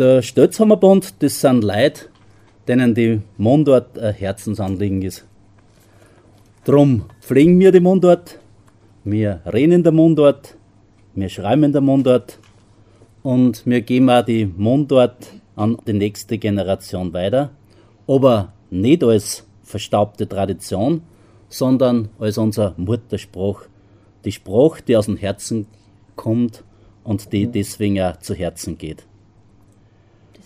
Der Stötzhammerbund, das sind Leute, denen die Mundart ein Herzensanliegen ist. Drum pflegen wir die Mundart, wir reden in der Mundart, wir schreiben in der Mundart und wir geben auch die Mundart an die nächste Generation weiter, aber nicht als verstaubte Tradition, sondern als unser Mutterspruch. Die Sprache, die aus dem Herzen kommt und die deswegen auch zu Herzen geht.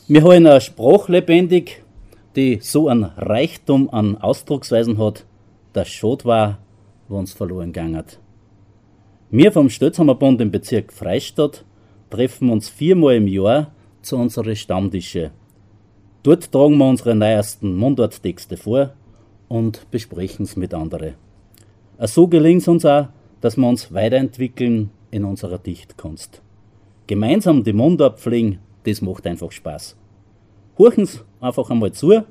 Wir haben eine Sprache lebendig, die so einen Reichtum an Ausdrucksweisen hat, dass schade war, wo uns verloren gegangen hat. Wir vom Stötzhammerbund im Bezirk Freistadt treffen uns viermal im Jahr zu unseren Stammtische. Dort tragen wir unsere neuesten Mundarttexte vor und besprechen es mit anderen. So gelingt es uns auch, dass wir uns weiterentwickeln in unserer Dichtkunst. Gemeinsam die Mundart pflegen, das macht einfach Spaß. Horchen Sie einfach einmal zu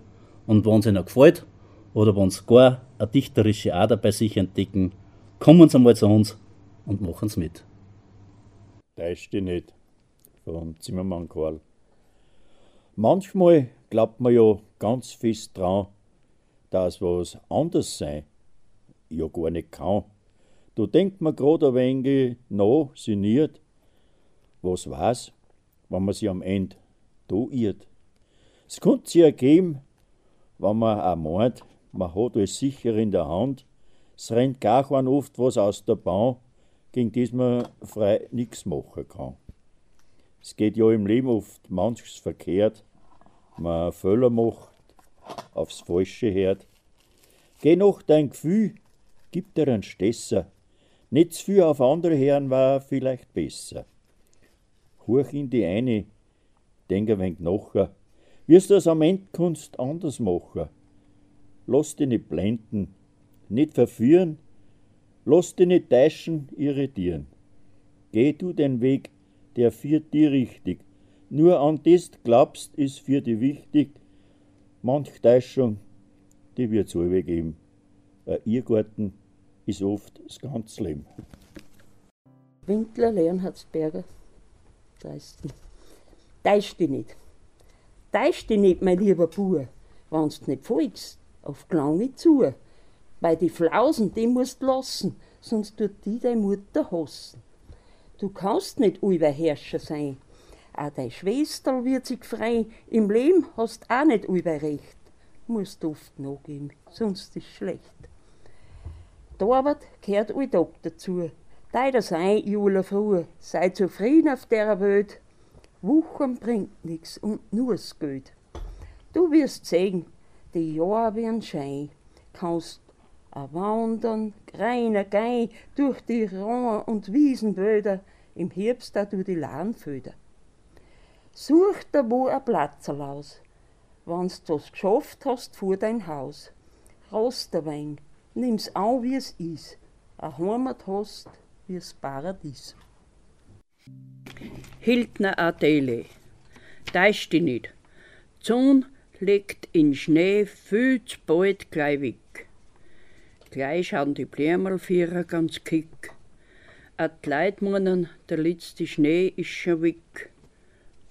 und wenn es Ihnen gefällt oder wenn Sie gar eine dichterische Ader bei sich entdecken, kommen Sie einmal zu uns und machen es mit. Täusch dich nicht, vom Zimmermann Karl. Manchmal glaubt man ja ganz fest dran, dass was anders sein ja gar nicht kann. Da denkt man grad ein wenig nach, sinniert, was war's, wenn man sich am Ende da irrt. Es könnte sich ergeben, wenn man auch meint, man hat alles sicher in der Hand, es rennt gar kein oft was aus der Bahn, gegen das man frei nichts machen kann. Es geht ja im Leben oft manches verkehrt, man Fehler macht, aufs Falsche hört. Geh noch dein Gefühl, gib dir einen Stesser, nicht zu viel auf andere hören war vielleicht besser. Hoch in die eine, denk ein wenig nachher, wirst du das am Ende Kunst anders machen. Lass dich nicht blenden, nicht verführen, lass dich nicht täuschen, irritieren. Geh du den Weg, der führt dir richtig. Nur an das glaubst, ist für dich wichtig. Manch Täuschung, die wird's allweg geben. Ein Irrgarten ist oft das ganze Leben. Winkler Leonhardsberger, Dresden. Täusch dich nicht. Täusch dich nicht, mein lieber Bub, wenn's nicht folgst, auf lange zu. Weil die Flausen, die musst lassen, sonst tut die deine Mutter hassen. Du kannst nicht Herrscher sein. Auch deine Schwester wird sich frei. Im Leben hast auch nicht Recht. Musst oft nachgeben, sonst ist schlecht. Die Arbeit gehört all Tag dazu. Deiner sein, Jula früh, sei zufrieden auf der Welt. Wuchern bringt nix und nur das Geld. Du wirst sehen, die Jahre werden Schein. Kannst wandern, greiner gei durch die Rauen und Wiesenwälder, im Herbst da durch die Lahnfelder. Such da wo a Platzerl aus, wann's das geschafft hast vor dein Haus. Rost ein wenig, nimm's an, wie es is, a Heimat hast, wie's Paradies. Hildner Adele, täusch dich nicht. Zun legt in Schnee viel zu bald gleich weg. Gleich schauen die Blärmelvierer ganz kick. A die Leid meinen, der letzte Schnee ist schon weg.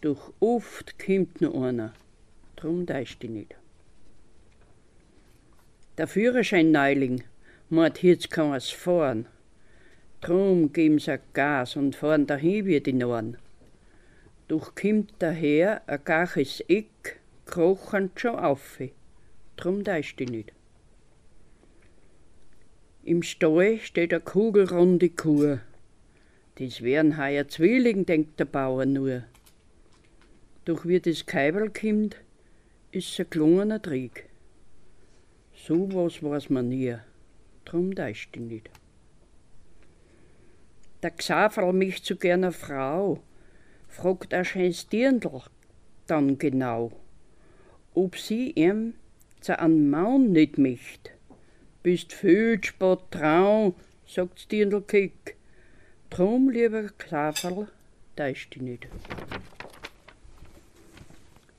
Doch oft kommt noch einer, drum täusch dich nicht. Der Führerschein Neuling meint, jetzt kann es fahren. Drum geben sie Gas und fahren dahin wie die Norn. Doch kommt daher ein gaches Eck, krochend schon auf. Drum täusch dich nicht. Im Stall steht eine kugelrunde Kuh. Das wären heuer Zwilling, denkt der Bauer nur. Doch wie das Keibel kommt, ist ein gelungener Trick. So was weiß man nie, drum täusch dich nicht. Der Xaverl mich zu gerne Frau, fragt ein schönes Dirndl dann genau, ob sie ihm zu einem Mann nicht möcht. Bist viel spät trau, sagt's Dirndl kick. Drum, lieber Xaverl, täusch dich nicht.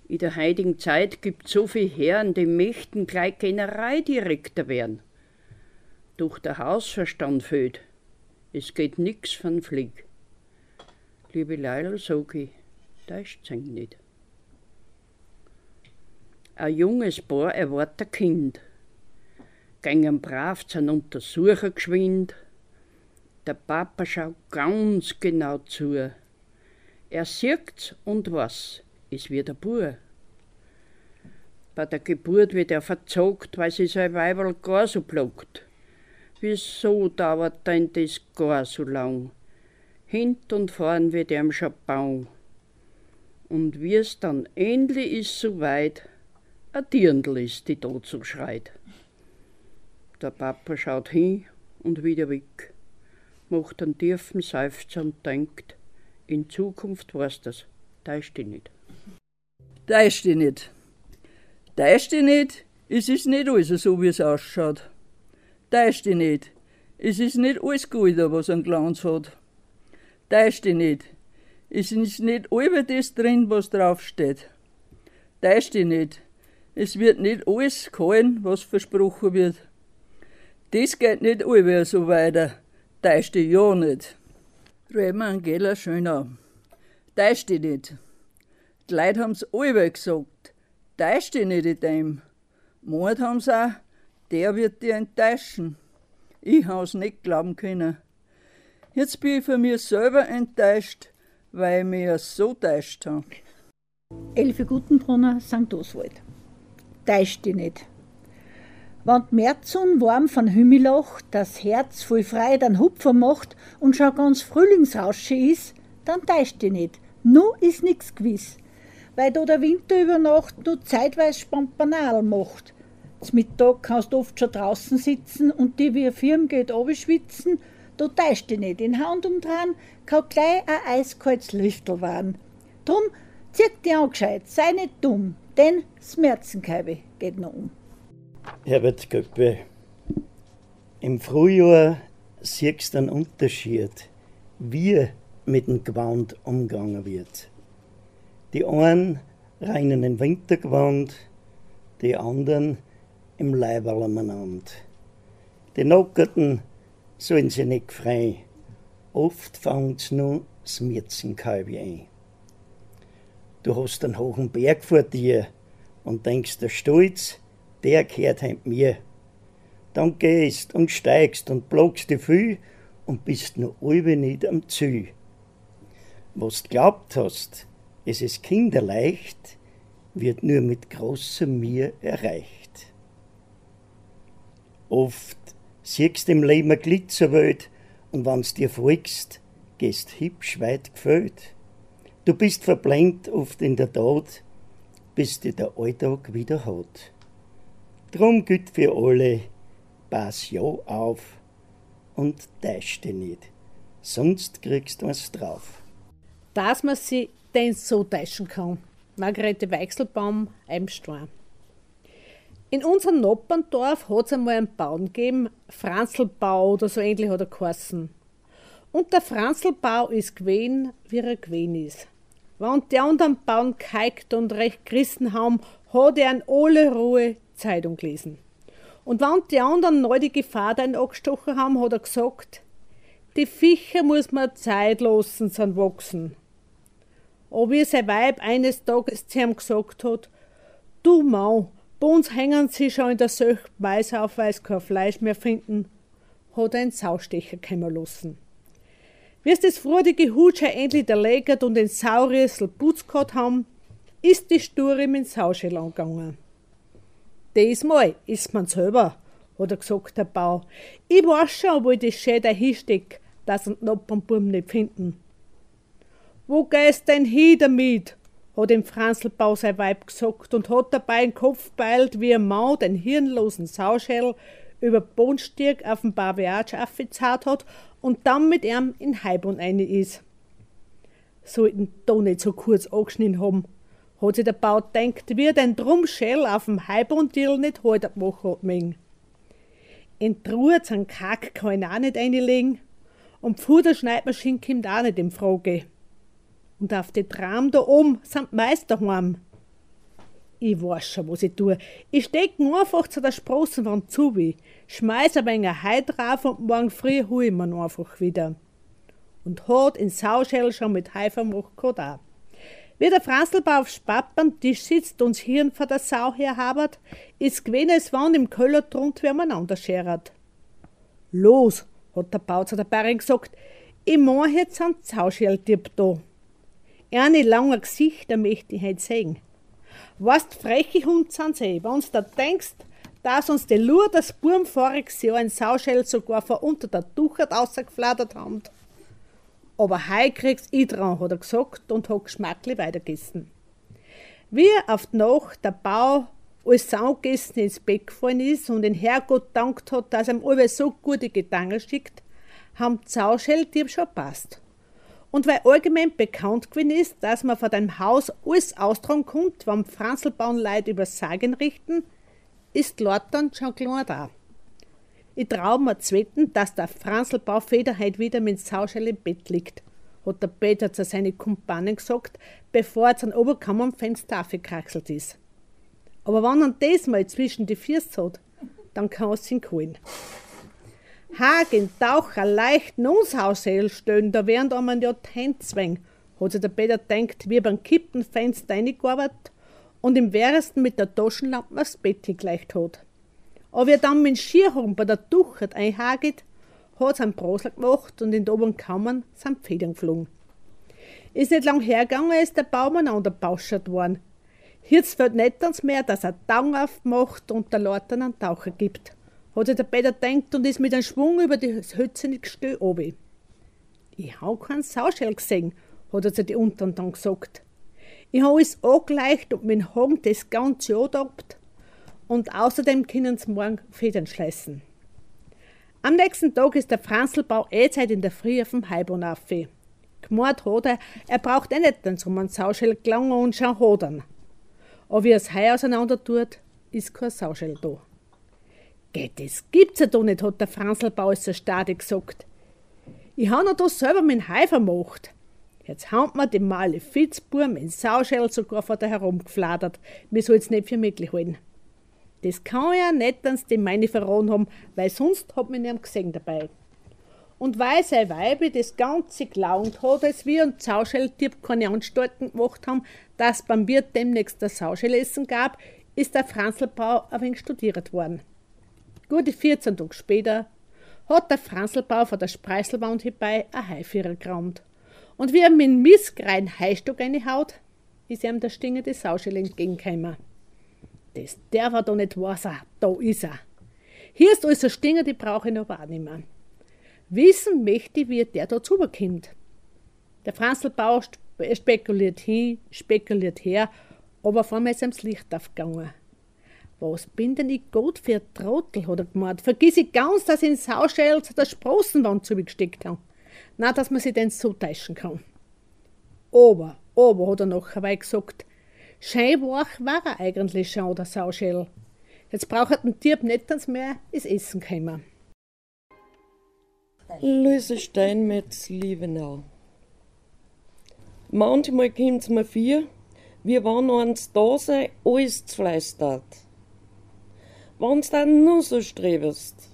In der heutigen Zeit gibt so viel Herren, die möchten gleich Generaldirektor werden. Doch der Hausverstand fehlt. Es geht nix von Flieg. Liebe Leila, sag ich, täuscht sich nicht. Ein junges Paar erwartet Kind. Gängen brav zum Untersuchen geschwind. Der Papa schaut ganz genau zu. Er sieht's und was, ist wie der Bub. Bei der Geburt wird er verzogt, weil sie sein Weiberl gar so blockt. Wieso dauert denn das gar so lang? Hint und vorn wird ihm schon bau. Und wie es dann endlich ist so weit, ein Dirndl ist, die tot so schreit. Der Papa schaut hin und wieder weg, macht einen tiefen Seufzer und denkt, in Zukunft war's das, da ist die nicht. Da ist die nicht. Da ist die nicht, es ist nicht alles so, wie es ausschaut. Ist die nicht, es ist nicht alles gut, was ein Glanz hat. Ist die nicht, es ist nicht alles das drin, was draufsteht. Ist die nicht, es wird nicht alles gehalten, was versprochen wird. Das geht nicht allwehr so weiter. Ist die ja nicht. Reden wir Angela schön an. Ist die nicht. Die Leute haben's allwehr gesagt. Ist die nicht in dem. Mord haben's auch, der wird dir enttäuschen. Ich hab's nicht glauben können. Jetzt bin ich von mir selber enttäuscht, weil ich mich so täuscht habe. Elfe Gutenbrunner, St. Oswald. Täusch dich nicht. Wenn die Märzun warm von Hümmelach das Herz voll frei dann Hupfer macht und schon ganz Frühlingsrausche ist, dann täusch dich nicht. Nu ist nix gewiss. Weil da der Winter über Nacht nur zeitweise Spampanal macht. Mittag kannst du oft schon draußen sitzen und die wie Firm geht schwitzen. Da täusch dich nicht. In Hand umdrehen kann gleich ein eiskaltes Lüftel werden. Drum zieh dich an gescheit, sei nicht dumm, denn das Märzenkeibe geht noch um. Herbert Göppe, im Frühjahr siehst du einen Unterschied, wie mit dem Gewand umgegangen wird. Die einen reinen im Wintergewand, die anderen im Leiberl umeinander. Die Nockerten sollen sie nicht frei. Oft fängt's nur das Mürzenkalbe ein. Du hast einen hohen Berg vor dir und denkst, der Stolz, der gehört heim mir. Dann gehst und steigst und blockst dich viel und bist nur halbe nicht am Ziel. Was du glaubt hast, es ist kinderleicht, wird nur mit großem Mir erreicht. Oft siehst im Leben eine Glitzerwelt und wann's dir folgst, gehst hübsch weit gefällt. Du bist verblendet oft in der Tat, bis dir der Alltag wieder hat. Drum gilt für alle, pass ja auf und täusch dich nicht, sonst kriegst du was drauf. Dass man sie denn so täuschen kann. Margarete Weichselbaum, Eimstor. In unserem Nopperndorf hat es einmal einen Bauern gegeben, Franzlbau oder so ähnlich hat er geheißen. Und der Franzlbau ist gewesen, wie er gewesen ist. Wenn die anderen Bauern geheigt und recht gerissen haben, hat er an alle Ruhe Zeitung gelesen. Und wenn die anderen neu die Gefahr dann angestochen haben, hat er gesagt, die Viecher muss man Zeit lassen, sind wachsen. Aber wie sein Weib eines Tages zu ihm gesagt hat, du Mau, bei uns hängen sie schon in der Söcht Mais auf, sie kein Fleisch mehr finden, hat einen Saustecher kommen lassen. Wie es das freudige Hutscher endlich erlegert und den Saurissel putz gehabt haben, ist die Sture mit dem Sauschel angegangen. Diesmal ist man selber, hat er gesagt, der Bau. Ich weiß schon, wo ich das schön dahinsteck, dass und Noppernbuben nicht finden. Wo gehst denn hin damit? Hat dem Franzlbau sein Weib gesagt und hat dabei den Kopf beilt, wie ein Mann den hirnlosen Sauschädel über Bohnstieg auf den Barbeatsch aufgezahlt hat und dann mit ihm in Heibund eine ist. Sollten da nicht so kurz angeschnitten haben, hat sich der Bau denkt, wie er den Drumschell auf dem Heibundil nicht heute machen hat mögen. In Truhe zum Kack kann ich auch nicht einlegen und die Fuderschneidmaschine kommt auch nicht in Frage. Und auf die Tram da oben sind Meister. Ich weiß schon, was ich tue. Ich steck einfach zu der Sprossenwand zu, wie, schmeiß ein wenig Heu drauf und morgen früh hol ich mir einfach wieder. Und hat in Sauschell schon mit Heu vermacht gehabt auch. Wie der Franzelbau auf Spapperntisch sitzt und das Hirn vor der Sau herhabert, ist gewesen, als wenn im Köller drunter wer miteinander schert. Los, hat der Bau zu der Bärin gesagt, ich mein jetzt einen Zauscheltipp da. Eine langer Gesichter möchte ich heute sehen. Weißt, freche Hund sind sie, wenn's da denkst, dass uns die Lur das Burm voriges Jahr ein Sauschell sogar von unter der Tuchert rausgefladert haben. Aber heu kriegst ich dran, hat er gesagt und hat geschmacklich weitergegessen. Wie auf die Nacht der Bau als Saugessen ins Bett gefallen ist und den Herrgott dankt hat, dass er ihm alle so gute Gedanken schickt, haben die Sauschelltier schon passt. Und weil allgemein bekannt gewesen ist, dass man von deinem Haus alles austragen kommt, wenn Franzelbauen Leute über Sagen richten, ist Lortan schon klar da. Ich trau mir zu wetten, dass der Franzelbau Feder heute wieder mit Sauschell im Bett liegt, hat der Peter zu seinen Kumpanen gesagt, bevor er zum Oberkammer am Fenster aufgekraxelt ist. Aber wenn er das mal zwischen die Füße hat, dann kann es ihn holen. Hagen, Taucher, leicht uns Hausel stellen, da wären da man ja Tänzwäng, hat sich der Peter denkt, wie beim Kippenfenster reingearbeitet und im Wäresten mit der Taschenlampe aufs Bett geleicht hat. Aber wie er dann mit Schierhorn bei der Tuchert einhaget, hat einen Brosel gemacht und in der oberen Kammern sind Federn geflogen. Ist nicht lang hergegangen, ist der Baum aneinander bauschert worden. Jetzt fällt nicht ans mehr, dass er Tauchen aufmacht und der Leute einen Taucher gibt hat sich der Peter denkt und ist mit einem Schwung über das Hützene Gestell obi. Ich hab keinen Sauschell gesehen, hat er zu die Untern dann gesagt. Ich hab alles angeleicht und mein Hagen das ganze Jahr gehabt. Und außerdem können sie morgen Federn schleißen. Am nächsten Tag ist der Franzelbau eh Zeit in der Früh auf dem Heibon auf. Gemeint hat er, er braucht eh nicht den Sommer Sauschell gelangen und schon hodern. Aber wie er das Hai auseinander tut, ist kein Sauschell da. Geht, das gibt's ja doch nicht, hat der Franzelbau so stark gesagt. Ich habe noch da selber mit Hai vermacht. Jetzt haut mir die male Fitzburm in Sauschell sogar vor der herumgefladert. Mir soll's nicht für möglich halten. Das kann ja nicht, dass die meine verraten haben, weil sonst hat man ihn gesehen dabei. Und weil sein Weibe das Ganze gelaunt hat, als wir und Sauschelltipp keine Anstalten gemacht haben, dass beim Wirt demnächst das Sauschellessen gab, ist der Franzelbau ein wenig studiert worden. Gute 14 Tage später hat der Franzelbau von der Spreiselwand herbei ein Haifierer gerammt. Und wie er mit dem Missgrein Heistock reinhaut, ist ihm der stingende Sauschel entgegengekommen. Das darf er doch nicht wahr sein, da ist er. Hier ist alles ein Stinger, die brauche ich noch wahrnehmen. Wissen möchte ich, wie der da rüberkommt. Der Franzelbau spekuliert hin, spekuliert her, aber vor mir ist ihm das Licht aufgegangen. Was bin denn ich Gott für ein Trottel, hat er gemeint. Vergiss ich ganz, dass ich in Sauschell der Sprossenwand zugesteckt habe. Na, dass man sich denn so täuschen kann. Aber, aber, hat er nachher gesagt, scheinwach war er eigentlich schon, der Sauschell. Jetzt braucht er den Tier nicht mehr ins Essen kommen. Luise Steinmetz, Liebenau. Manchmal kommt's mir vier, wie wenn uns da sei, alles zu fleistert wenn's dann nur so strebst,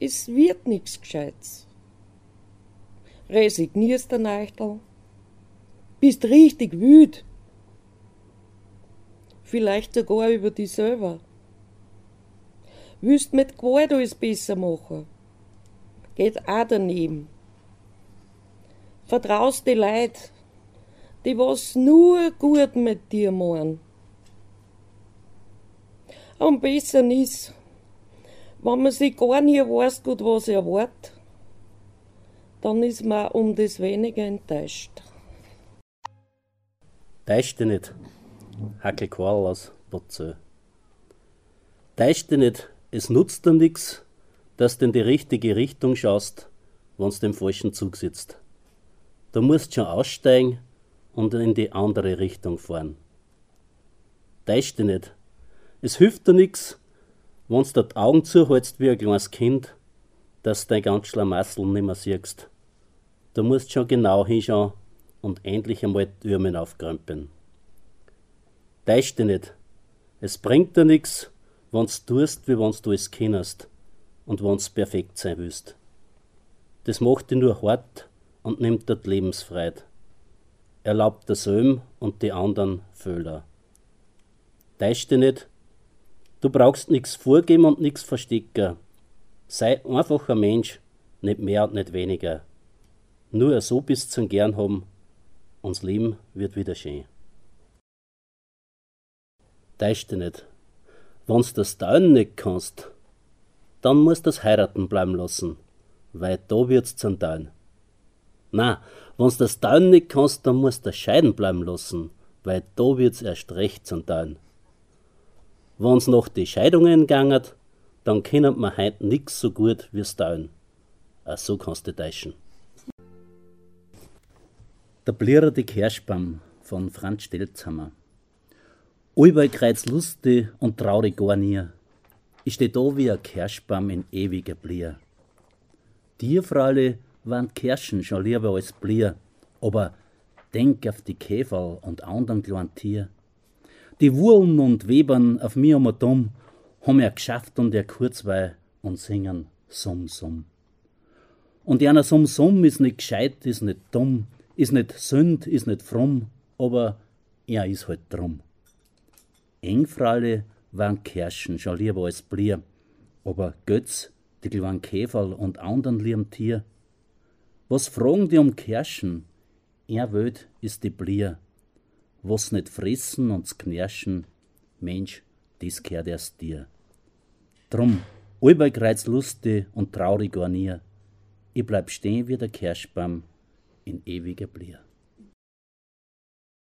es wird nix Gescheites. Resignierst der Neichtel, bist richtig wüt, vielleicht sogar über dich selber. Willst mit Gewalt alles besser machen, geht auch daneben. Vertraust die Leid, die was nur gut mit dir meinen am besten ist, wenn man sich gar nicht weiß, gut, was erwartet, dann ist man um das weniger enttäuscht. Täusch dich nicht, Hackel Karl aus Botzö. Täusch dich nicht, es nutzt dir nichts, dass du in die richtige Richtung schaust, wenn du im falschen Zug sitzt. Du musst schon aussteigen und in die andere Richtung fahren. Täusch dich nicht, es hilft dir nix, wenn du die Augen zuhältst wie ein kleines Kind, dass du dein ganz Schlamassel nimmer siehst. Du musst schon genau hinschauen und endlich einmal die Türmen aufkrempeln. Täusch dich nicht. Es bringt dir nix, wenn du tust, wie wenn du es kennst und wenn du perfekt sein willst. Das macht dich nur hart und nimmt dir die Lebensfreiheit. erlaubt der Söhm und die anderen Föhler. Täusch dich nicht, du brauchst nichts vorgeben und nichts verstecken. Sei einfach ein Mensch, nicht mehr und nicht weniger. Nur so bist zum gern haben, uns Leben wird wieder schön. Täusch dich nicht, wenn's das Dauern nicht kannst, dann musst du das heiraten bleiben lassen, weil da wird's zum Dauern. Na, wenn's das Dauern nicht kannst, dann musst du scheiden bleiben lassen, weil da wird's erst recht zum Dauern. Wenn's noch die Scheidungen gegangen, dann kennt man heut nix so gut wie's Dauern. Auch so kannst du täuschen. Der Blierer die Kirschbaum von Franz Stelzhammer. Allbei kreuz lustig und traurig gar nie. Ich steh da wie ein Kirschbaum in ewiger Blier. Dir, Fräule, waren Kirschen schon lieber als Blier, aber denk auf die Käfer und anderen kleinen Tier. Die Wurlen und Webern auf mir um dumm, haben er geschafft und er kurzweil und singen Summ, Summ. Und einer Summ, Summ ist nicht gescheit, ist nicht dumm, ist nicht sünd, ist nicht fromm, aber er ist halt drum. Engfralle waren Kirschen schon lieber als Blier, aber Götz, die kleinen Käferl und anderen lieben Tier, was fragen die um Kirschen? Er wöd ist die Blier. Was nicht fressen und knirschen, Mensch, dies gehört erst dir. Drum, allbei kreuz lustig und traurig gar nie. Ich bleib stehen wie der Kirschbaum in ewiger Blier.